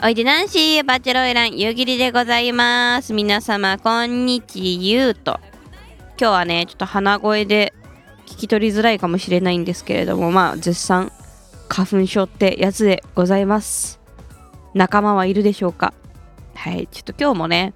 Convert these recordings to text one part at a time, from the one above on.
おいでナンシーバチェロイラン夕霧でございます。皆様こんにちゆうと。今日はねちょっと鼻声で聞き取りづらいかもしれないんですけれどもまあ絶賛花粉症ってやつでございます。仲間はいるでしょうか？はいちょっと今日もね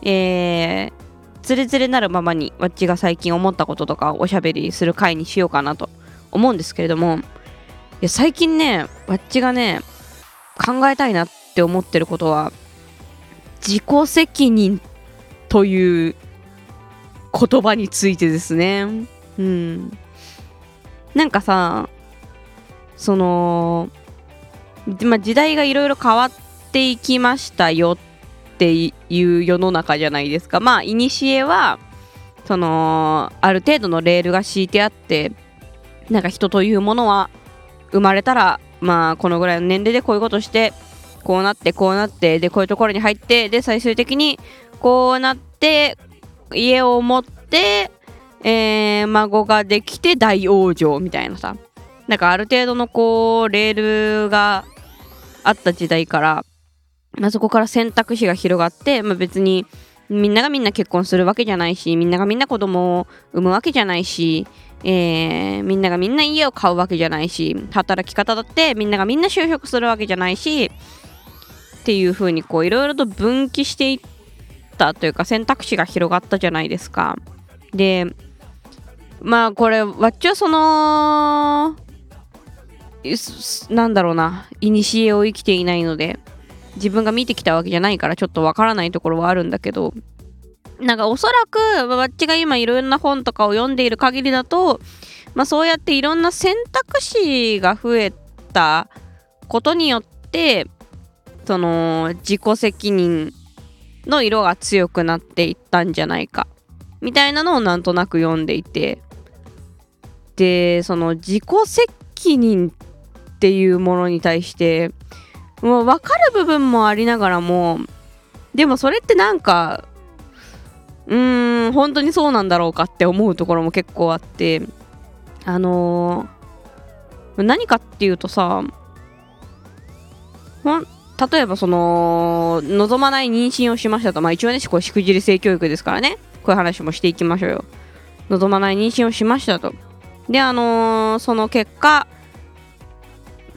えー、つれつれなるままにわっちが最近思ったこととかおしゃべりする回にしようかなと思うんですけれどもいや最近ねわっちがね考えたいなって思ってることは自己責任という言葉についてですね。うん。なんかさその、ま、時代がいろいろ変わっていきましたよっていう世の中じゃないですか。まあいにしえはそのある程度のレールが敷いてあってなんか人というものは生まれたらまあこのぐらいの年齢でこういうことしてこうなってこうなってでこういうところに入ってで最終的にこうなって家を持ってえー、孫ができて大往生みたいなさ。なんかある程度のこうレールがあった時代から、まあ、そこから選択肢が広がって、まあ、別にみんながみんな結婚するわけじゃないしみんながみんな子供を産むわけじゃないし、えー、みんながみんな家を買うわけじゃないし働き方だってみんながみんな就職するわけじゃないしっていう風にこういろいろと分岐していったというか選択肢が広がったじゃないですか。でまあこれわっちはそのなんだろうな古を生きていないので自分が見てきたわけじゃないからちょっとわからないところはあるんだけどなんかおそらくわっちが今いろんな本とかを読んでいる限りだと、まあ、そうやっていろんな選択肢が増えたことによってその自己責任の色が強くなっていったんじゃないか。みたいなのをなんとなく読んでいて。でその自己責任っていうものに対してもう分かる部分もありながらもでもそれってなんかうーん本当にそうなんだろうかって思うところも結構あってあのー、何かっていうとさほん例えばその望まない妊娠をしましたと。まあ一応ねこれしくじり性教育ですからね。こういう話もしていきましょうよ。望まない妊娠をしましたと。であのー、その結果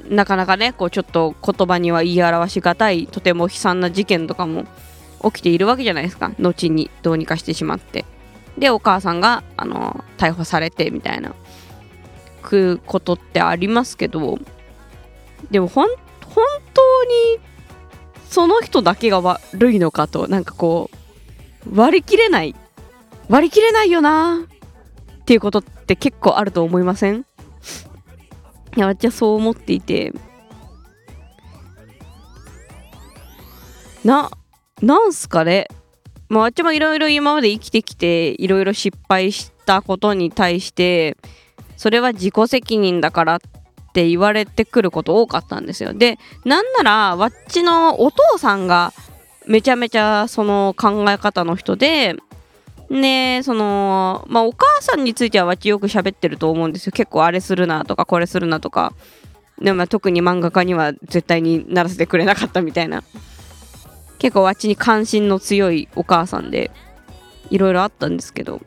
なかなかねこうちょっと言葉には言い表しがたいとても悲惨な事件とかも起きているわけじゃないですか。後にどうにかしてしまって。でお母さんが、あのー、逮捕されてみたいな。くことってありますけど。でも本当にその人だけが悪いのかとなんかこう割り切れない割り切れないよなっていうことって結構あると思いません？いや私はそう思っていて。ななんすかね？まあ私もいろいろ今まで生きてきていろいろ失敗したことに対してそれは自己責任だからっって言われてくること多かったんですよ。でなんならわっちのお父さんがめちゃめちゃその考え方の人でねそのまあお母さんについてはわっちよく喋ってると思うんですよ。結構あれするなとかこれするなとか。でも特に漫画家には絶対にならせてくれなかったみたいな。結構わっちに関心の強いお母さんでいろいろあったんですけど。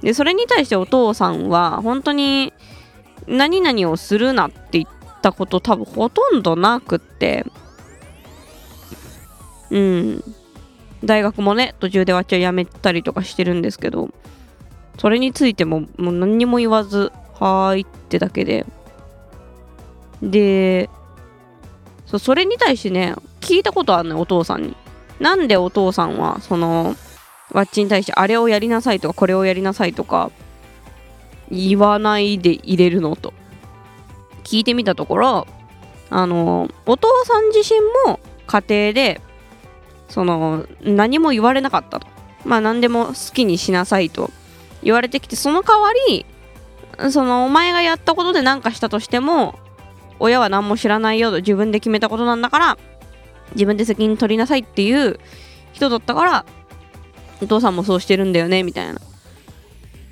でそれに対してお父さんは本当に何々をするなって言ったこと多分ほとんどなくって。うん。大学もね途中でわっちゃ辞めたりとかしてるんですけど。それについてももう何にも言わず「はーい」ってだけで。でそそれに対してね聞いたことあるのよお父さんに。なんでお父さんはそのわっちに対してあれをやりなさいとかこれをやりなさいとか言わないで入れるのと。聞いてみたところあのお父さん自身も家庭でその何も言われなかったと。まあ何でも好きにしなさいと。言われてきてその代わりそのお前がやったことで何かしたとしても親は何も知らないよと自分で決めたことなんだから自分で責任取りなさいっていう人だったからお父さんもそうしてるんだよねみたいな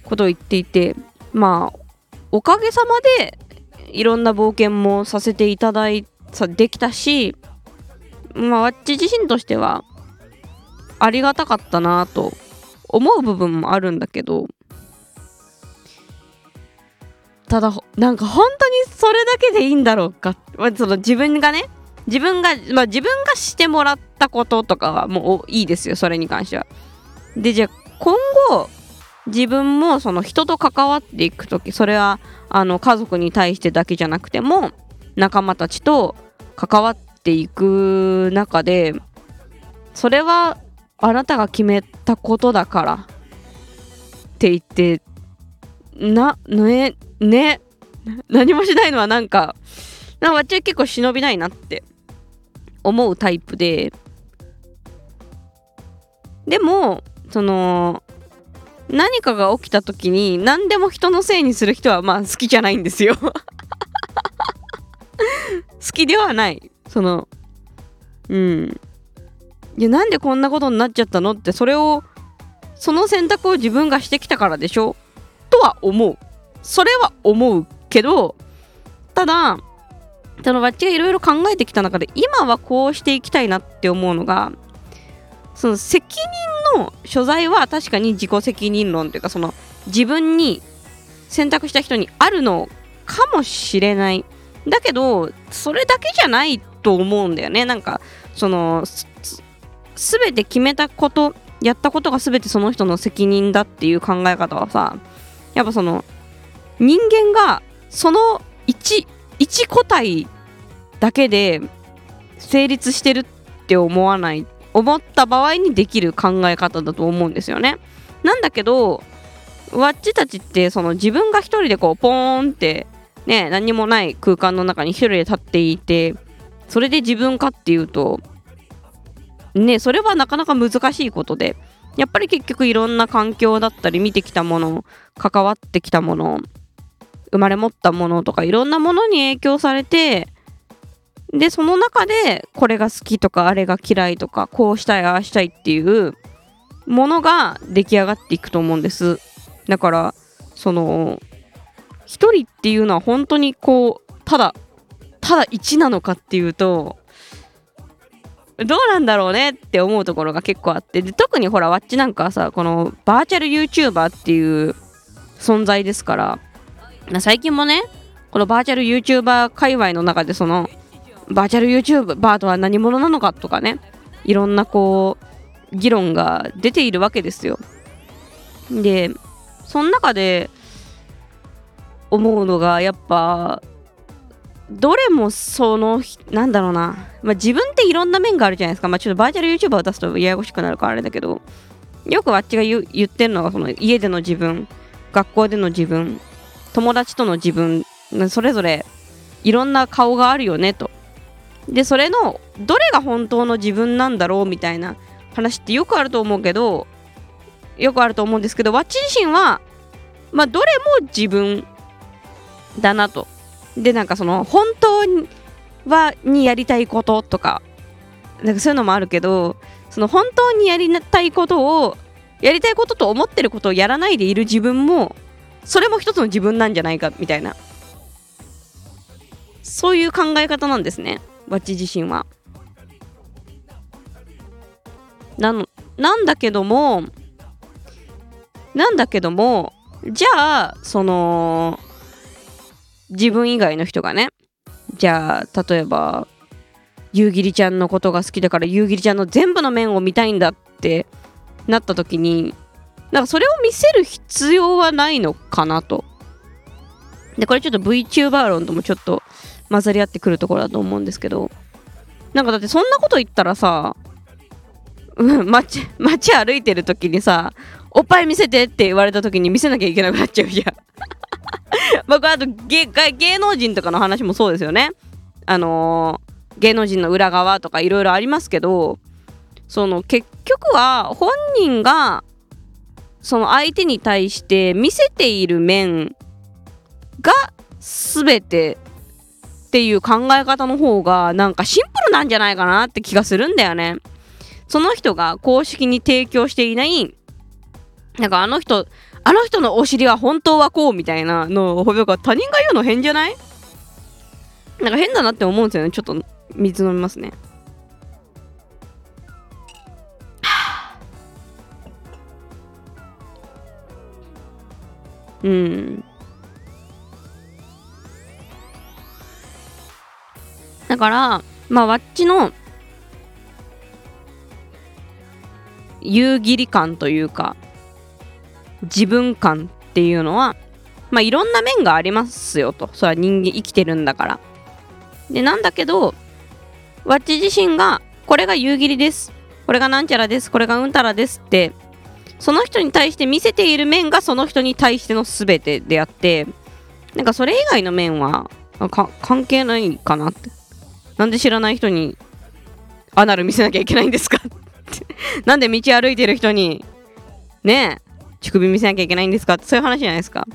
ことを言っていてまあおかげさまでいろんな冒険もさせていただいたできたしまあわっち自身としてはありがたかったなと思う部分もあるんだけどただなんか本当にそれだけでいいんだろうか、まあ、その自分がね自分が、まあ、自分がしてもらったこととかはもういいですよそれに関しては。でじゃあ今後自分もその人と関わっていく時それはあの家族に対してだけじゃなくても仲間たちと関わっていく中でそれはあなたが決めたことだからって言ってなねね何もしないのはなんかなんか私は結構忍びないなって思うタイプで。でもその何かが起きた時に何でも人のせいにする人はまあ好きじゃないんですよ。好きではない。そのうん。いやなんでこんなことになっちゃったのってそれをその選択を自分がしてきたからでしょ？とは思う。それは思うけどただそのバッチがいろいろ考えてきた中で今はこうしていきたいなって思うのがその責任の所在は確かに自己責任論というかその自分に選択した人にあるのかもしれない。だけどそれだけじゃないと思うんだよね。なんかその全て決めたことやったことが全てその人の責任だっていう考え方はさやっぱその人間がその一一個体だけで成立してるって思わない思った場合にできる考え方だと思うんですよね。なんだけどワッチたちってその自分が一人でこうポーンってね何もない空間の中に一人で立っていてそれで自分かっていうとねそれはなかなか難しいことでやっぱり結局いろんな環境だったり見てきたもの関わってきたもの生まれ持ったものとかいろんなものに影響されてでその中でこれが好きとかあれが嫌いとかこうしたいああしたいっていうものが出来上がっていくと思うんです。だからその一人っていうのは本当にこうただただ1なのかっていうとどうなんだろうねって思うところが結構あってで特にほらわっちなんかはさこのバーチャル YouTuber っていう存在ですから最近もねこのバーチャル YouTuber 界隈の中でそのバーチャル YouTuber とは何者なのかとかね。いろんなこう議論が出ているわけですよ。でその中で思うのがやっぱどれもそのなんだろうな、まあ、自分っていろんな面があるじゃないですか、まあ、ちょっとバーチャル YouTuber を出すとややこしくなるからあれだけどよくあっちが言ってるのがその家での自分学校での自分友達との自分それぞれいろんな顔があるよねと。でそれのどれが本当の自分なんだろうみたいな話ってよくあると思うけどよくあると思うんですけどわっち自身はまあどれも自分だなと。でなんかその本当にはにやりたいこととかなんかそういうのもあるけどその本当にやりたいことをやりたいことと思ってることをやらないでいる自分もそれも一つの自分なんじゃないかみたいな。そういう考え方なんですね。バッチ自身は。なのなんだけどもなんだけどもじゃあその自分以外の人がねじゃあ例えば夕霧ちゃんのことが好きだから夕霧ちゃんの全部の面を見たいんだってなった時になんかそれを見せる必要はないのかなと。でこれちょっと VTuber 論ともちょっと混ざり合ってくるところだと思うんですけど。なんかだってそんなこと言ったらさ、うん、街街歩いてる時にさおっぱい見せてって言われた時に見せなきゃいけなくなっちゃうじゃん。僕はあと芸芸能人とかの話もそうですよね。あのー、芸能人の裏側とかいろいろありますけどその結局は本人がその相手に対して見せている面が全てっていう考え方の方がなんかシンプルなんじゃないかなって気がするんだよね。その人が公式に提供していないなんかあの人あの人のお尻は本当はこうみたいなのを他人が言うの変じゃない？なんか変だなって思うんですよねちょっと水飲みますね。うん。だからまあわっちの夕霧感というか自分感っていうのはまあいろんな面がありますよと。それは人間生きてるんだから。でなんだけどわっち自身がこれが夕霧です。これがなんちゃらです。これがうんたらですってその人に対して見せている面がその人に対しての全てであってなんかそれ以外の面は関係ないかなって。なんで知らない人にアナル見せなきゃいけないんですか？なんで道歩いてる人にねえ乳首見せなきゃいけないんですか？ってそういう話じゃないですか。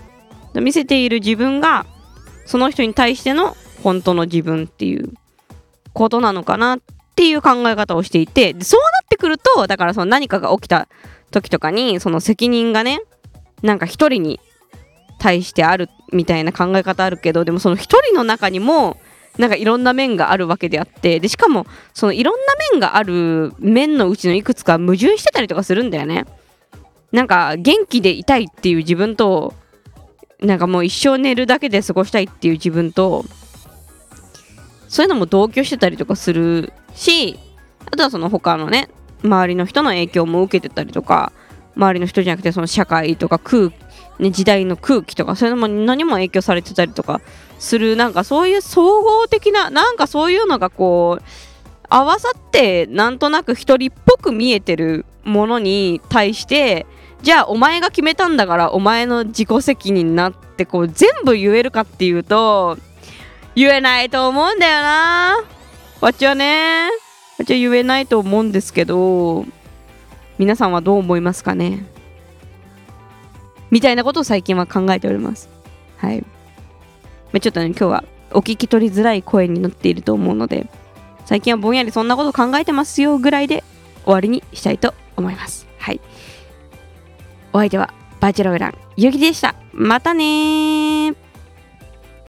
見せている自分がその人に対しての本当の自分っていうことなのかなっていう考え方をしていてそうなってくるとだからその何かが起きた時とかにその責任がねなんか一人に対してあるみたいな考え方あるけどでもその一人の中にもなんかいろんな面があるわけであってでしかもそのいろんな面がある面のうちのいくつか矛盾してたりとかするんだよね。なんか元気でいたいっていう自分となんかもう一生寝るだけで過ごしたいっていう自分とそういうのも同居してたりとかするしあとはその他のね周りの人の影響も受けてたりとか周りの人じゃなくてその社会とか空、ね、時代の空気とかそういうのも何も影響されてたりとかするなんかそういう総合的ななんかそういうのがこう合わさってなんとなく一人っぽく見えてるものに対してじゃあお前が決めたんだからお前の自己責任なってこう全部言えるかっていうと言えないと思うんだよな。わっちはねわっちは言えないと思うんですけど皆さんはどう思いますかね？みたいなことを最近は考えております。はい。ちょっとね今日はお聞き取りづらい声になっていると思うので最近はぼんやりそんなこと考えてますよぐらいで終わりにしたいと思います。はい。お相手はバーチャルウェランゆきでした。またね